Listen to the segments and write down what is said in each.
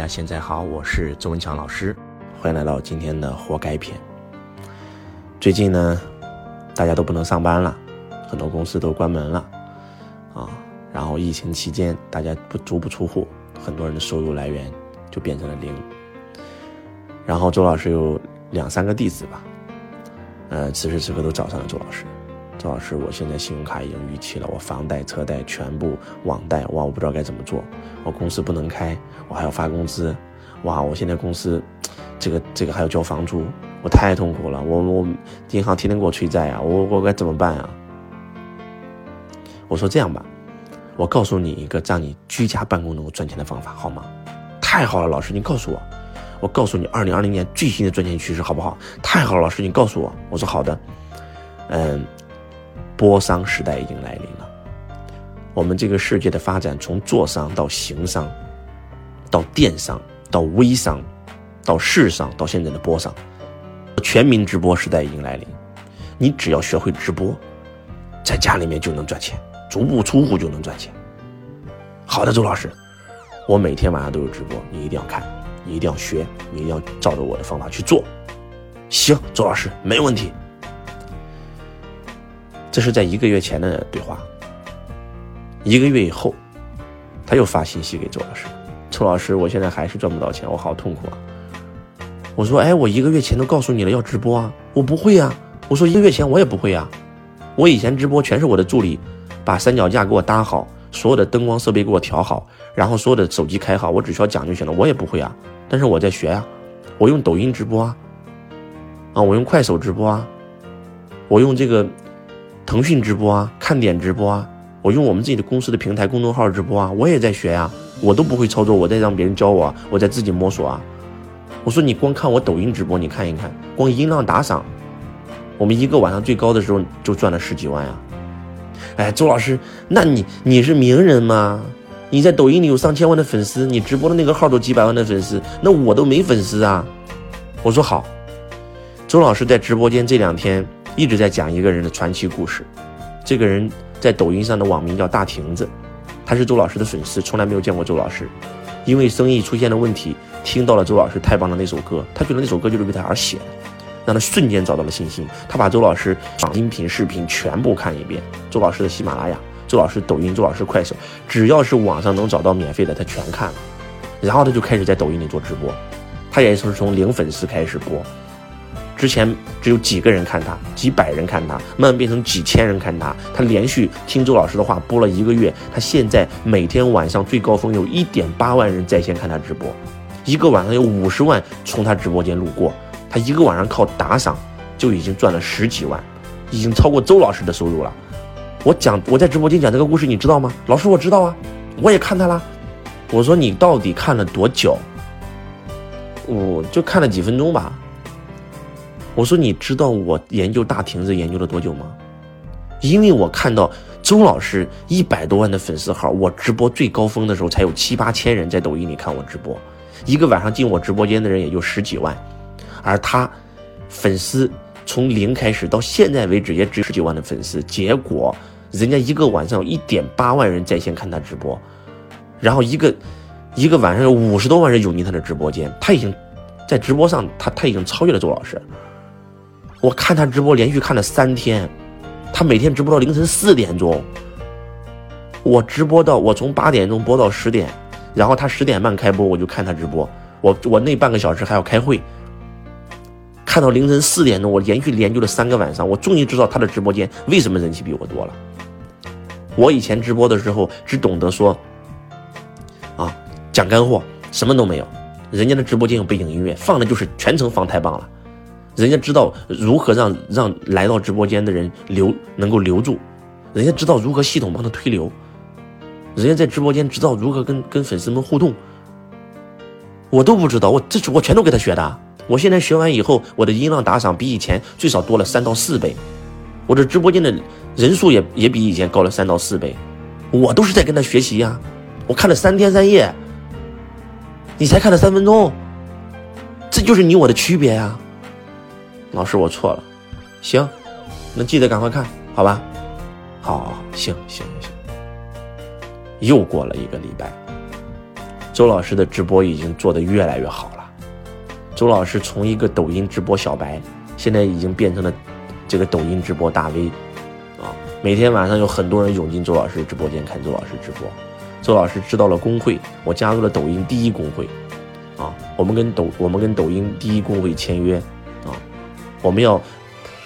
大家现在好，我是周文强老师，欢迎来到今天的活该篇。最近呢，大家都不能上班了，很多公司都关门了啊。然后疫情期间，大家不足不出户，很多人的收入来源就变成了零。然后周老师有两三个弟子吧，呃，此时此刻都找上了周老师。周老师，我现在信用卡已经逾期了，我房贷、车贷全部网贷，哇，我不知道该怎么做。我公司不能开，我还要发工资，哇，我现在公司，这个这个还要交房租，我太痛苦了。我我银行天天给我催债啊，我我该怎么办啊？我说这样吧，我告诉你一个让你居家办公能够赚钱的方法，好吗？太好了，老师，你告诉我，我告诉你二零二零年最新的赚钱趋势，好不好？太好了，老师，你告诉我。我说好的，嗯。波商时代已经来临了，我们这个世界的发展，从做商到行商，到电商，到微商，到市商，到现在的波商，全民直播时代已经来临。你只要学会直播，在家里面就能赚钱，足不出户就能赚钱。好的，周老师，我每天晚上都有直播，你一定要看，你一定要学，你一定要照着我的方法去做。行，周老师没问题。这是在一个月前的对话。一个月以后，他又发信息给周老师：“周老师，我现在还是赚不到钱，我好痛苦啊。”我说：“哎，我一个月前都告诉你了要直播啊，我不会呀。”我说：“一个月前我也不会呀，我以前直播全是我的助理把三脚架给我搭好，所有的灯光设备给我调好，然后所有的手机开好，我只需要讲就行了，我也不会啊。但是我在学呀，我用抖音直播啊，啊，我用快手直播啊，我用这个。”腾讯直播啊，看点直播啊，我用我们自己的公司的平台公众号直播啊，我也在学呀，我都不会操作，我在让别人教我，我在自己摸索啊。我说你光看我抖音直播，你看一看，光音浪打赏，我们一个晚上最高的时候就赚了十几万呀。哎，周老师，那你你是名人吗？你在抖音里有上千万的粉丝，你直播的那个号都几百万的粉丝，那我都没粉丝啊。我说好，周老师在直播间这两天。一直在讲一个人的传奇故事，这个人在抖音上的网名叫大亭子，他是周老师的粉丝，从来没有见过周老师，因为生意出现了问题，听到了周老师太棒的那首歌，他觉得那首歌就是为他而写的，让他瞬间找到了信心。他把周老师音频、视频全部看一遍，周老师的喜马拉雅、周老师抖音、周老师快手，只要是网上能找到免费的，他全看了，然后他就开始在抖音里做直播，他也是从零粉丝开始播。之前只有几个人看他，几百人看他，慢慢变成几千人看他。他连续听周老师的话播了一个月，他现在每天晚上最高峰有一点八万人在线看他直播，一个晚上有五十万从他直播间路过。他一个晚上靠打赏就已经赚了十几万，已经超过周老师的收入了。我讲我在直播间讲这个故事，你知道吗？老师我知道啊，我也看他了。我说你到底看了多久？我就看了几分钟吧。我说你知道我研究大亭子研究了多久吗？因为我看到周老师一百多万的粉丝号，我直播最高峰的时候才有七八千人在抖音里看我直播，一个晚上进我直播间的人也就十几万，而他粉丝从零开始到现在为止也只有十几万的粉丝，结果人家一个晚上有一点八万人在线看他直播，然后一个一个晚上有五十多万人涌进他的直播间，他已经在直播上他他已经超越了周老师。我看他直播，连续看了三天，他每天直播到凌晨四点钟。我直播到我从八点钟播到十点，然后他十点半开播，我就看他直播。我我那半个小时还要开会，看到凌晨四点钟，我连续研究了三个晚上，我终于知道他的直播间为什么人气比我多了。我以前直播的时候只懂得说，啊，讲干货，什么都没有。人家的直播间有背景音乐，放的就是全程放太棒了。人家知道如何让让来到直播间的人留能够留住，人家知道如何系统帮他推流，人家在直播间知道如何跟跟粉丝们互动，我都不知道，我这我全都给他学的。我现在学完以后，我的音浪打赏比以前最少多了三到四倍，我这直播间的人数也也比以前高了三到四倍，我都是在跟他学习呀。我看了三天三夜，你才看了三分钟，这就是你我的区别呀。老师，我错了，行，那记得赶快看，好吧？好，行行行。又过了一个礼拜，周老师的直播已经做得越来越好了。周老师从一个抖音直播小白，现在已经变成了这个抖音直播大 V，啊，每天晚上有很多人涌进周老师直播间看周老师直播。周老师知道了工会，我加入了抖音第一工会，啊，我们跟抖我们跟抖音第一工会签约，我们要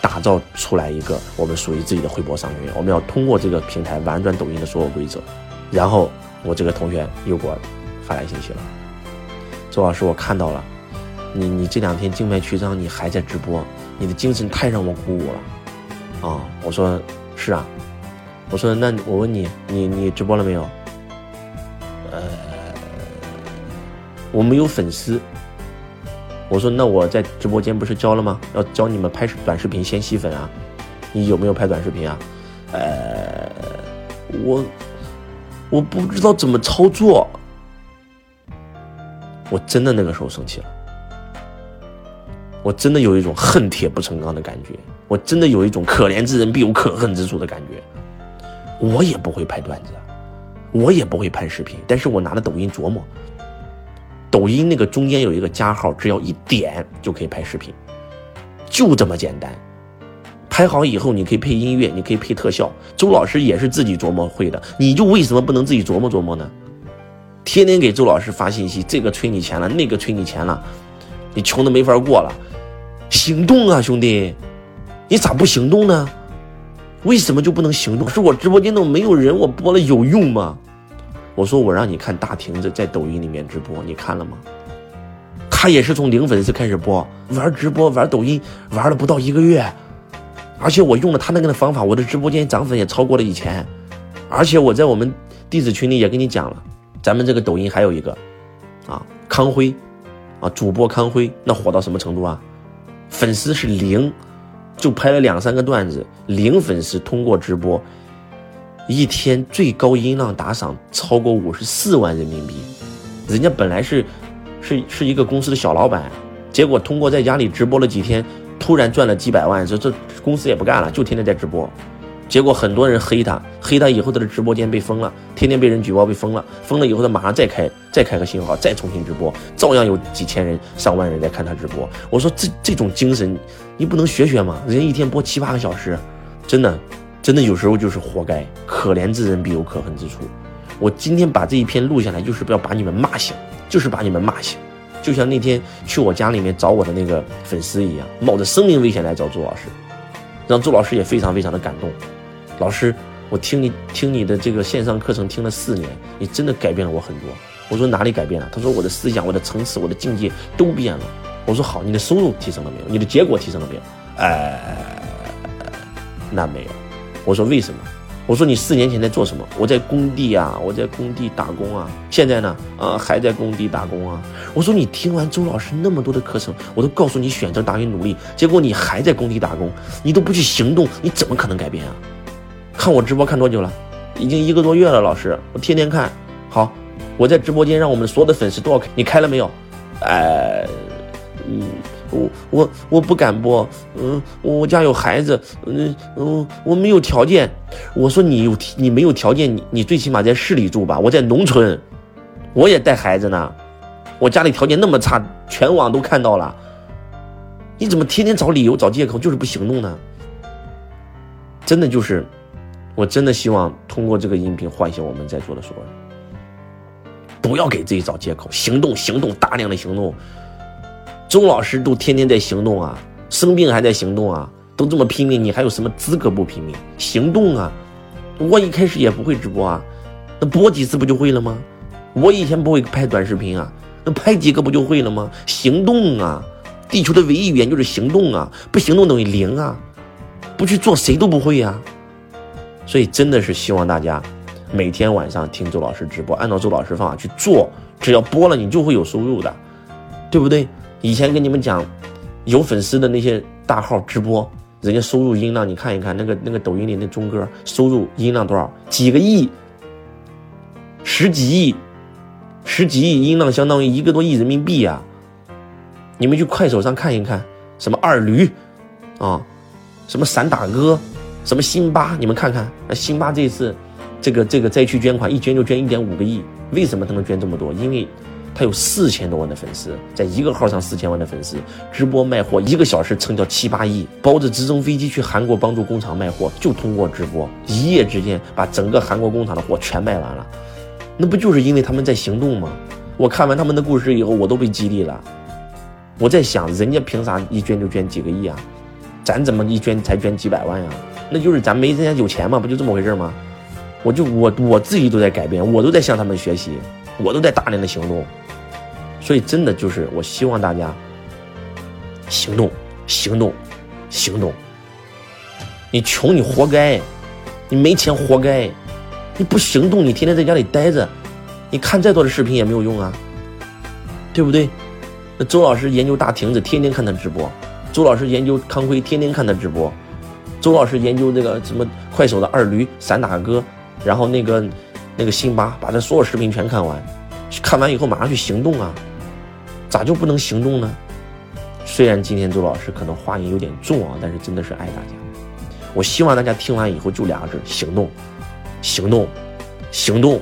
打造出来一个我们属于自己的汇博商学院，我们要通过这个平台玩转抖音的所有规则。然后我这个同学又给我发来信息了，周老师，我看到了，你你这两天静脉曲张，你还在直播，你的精神太让我鼓舞了，啊，我说是啊，我说那我问你，你你直播了没有？呃，我没有粉丝。我说那我在直播间不是教了吗？要教你们拍短视频先吸粉啊，你有没有拍短视频啊？呃，我。我不知道怎么操作，我真的那个时候生气了，我真的有一种恨铁不成钢的感觉，我真的有一种可怜之人必有可恨之处的感觉。我也不会拍段子，我也不会拍视频，但是我拿着抖音琢磨，抖音那个中间有一个加号，只要一点就可以拍视频，就这么简单。拍好以后，你可以配音乐，你可以配特效。周老师也是自己琢磨会的，你就为什么不能自己琢磨琢磨呢？天天给周老师发信息，这个催你钱了，那个催你钱了，你穷的没法过了。行动啊，兄弟，你咋不行动呢？为什么就不能行动？是我直播间都没有人，我播了有用吗？我说我让你看大亭子在抖音里面直播，你看了吗？他也是从零粉丝开始播，玩直播玩抖音玩了不到一个月。而且我用了他那个的方法，我的直播间涨粉也超过了以前。而且我在我们弟子群里也跟你讲了，咱们这个抖音还有一个，啊，康辉，啊，主播康辉，那火到什么程度啊？粉丝是零，就拍了两三个段子，零粉丝通过直播，一天最高音浪打赏超过五十四万人民币。人家本来是，是是一个公司的小老板，结果通过在家里直播了几天。突然赚了几百万，这这公司也不干了，就天天在直播，结果很多人黑他，黑他以后他的直播间被封了，天天被人举报被封了，封了以后他马上再开再开个新号，再重新直播，照样有几千人上万人在看他直播。我说这这种精神，你不能学学吗？人家一天播七八个小时，真的，真的有时候就是活该，可怜之人必有可恨之处。我今天把这一篇录下来，就是不要把你们骂醒，就是把你们骂醒。就像那天去我家里面找我的那个粉丝一样，冒着生命危险来找周老师，让周老师也非常非常的感动。老师，我听你听你的这个线上课程听了四年，你真的改变了我很多。我说哪里改变了？他说我的思想、我的层次、我的境界都变了。我说好，你的收入提升了没有？你的结果提升了没有？哎，那没有。我说为什么？我说你四年前在做什么？我在工地啊，我在工地打工啊。现在呢，啊，还在工地打工啊。我说你听完周老师那么多的课程，我都告诉你选择大于努力，结果你还在工地打工，你都不去行动，你怎么可能改变啊？看我直播看多久了？已经一个多月了，老师，我天天看。好，我在直播间让我们所有的粉丝都要开，你开了没有？哎，嗯。我我我不敢播，嗯，我家有孩子，嗯嗯，我没有条件。我说你有你没有条件，你你最起码在市里住吧。我在农村，我也带孩子呢，我家里条件那么差，全网都看到了。你怎么天天找理由找借口，就是不行动呢？真的就是，我真的希望通过这个音频唤醒我们在座的所有人，不要给自己找借口，行动行动，大量的行动。周老师都天天在行动啊，生病还在行动啊，都这么拼命，你还有什么资格不拼命？行动啊！我一开始也不会直播啊，那播几次不就会了吗？我以前不会拍短视频啊，那拍几个不就会了吗？行动啊！地球的唯一语言就是行动啊，不行动等于零啊，不去做谁都不会呀。所以真的是希望大家每天晚上听周老师直播，按照周老师方法去做，只要播了你就会有收入的，对不对？以前跟你们讲，有粉丝的那些大号直播，人家收入音浪，你看一看那个那个抖音里那钟哥收入音浪多少？几个亿，十几亿，十几亿音浪相当于一个多亿人民币呀！你们去快手上看一看，什么二驴，啊，什么散打哥，什么辛巴，你们看看，那辛巴这次，这个这个灾区捐款一捐就捐一点五个亿，为什么他能捐这么多？因为他有四千多万的粉丝，在一个号上四千万的粉丝，直播卖货一个小时成交七八亿，包着直升飞机去韩国帮助工厂卖货，就通过直播，一夜之间把整个韩国工厂的货全卖完了。那不就是因为他们在行动吗？我看完他们的故事以后，我都被激励了。我在想，人家凭啥一捐就捐几个亿啊？咱怎么一捐才捐几百万呀？那就是咱没人家有钱嘛，不就这么回事吗？我就我我自己都在改变，我都在向他们学习，我都在大量的行动。所以真的就是，我希望大家行动，行动，行动。你穷你活该，你没钱活该，你不行动，你天天在家里待着，你看再多的视频也没有用啊，对不对？那周老师研究大亭子，天天看他直播；周老师研究康辉，天天看他直播；周老师研究那个什么快手的二驴、散打哥，然后那个那个辛巴，把他所有视频全看完，看完以后马上去行动啊！咋就不能行动呢？虽然今天周老师可能话音有点重啊，但是真的是爱大家。我希望大家听完以后就俩字：行动，行动，行动。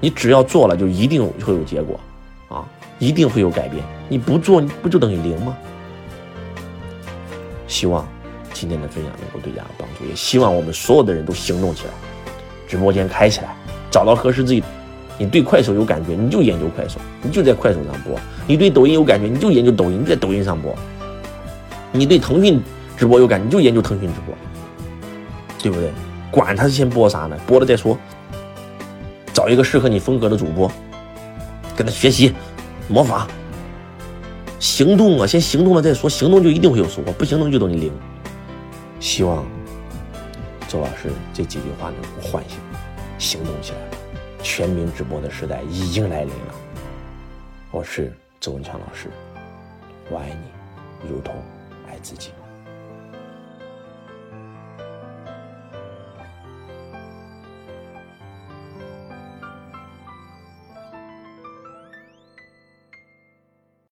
你只要做了，就一定会有结果，啊，一定会有改变。你不做，不就等于零吗？希望今天的分享能够对大家有帮助，也希望我们所有的人都行动起来，直播间开起来，找到合适自己。你对快手有感觉，你就研究快手，你就在快手上播；你对抖音有感觉，你就研究抖音，你在抖音上播；你对腾讯直播有感觉，你就研究腾讯直播，对不对？管他先播啥呢？播了再说。找一个适合你风格的主播，跟他学习、模仿、行动啊！先行动了再说，行动就一定会有收获，不行动就等于零。希望周老师这几句话能够唤醒，行动起来。全民直播的时代已经来临了。我是周文强老师，我爱你，如同爱自己。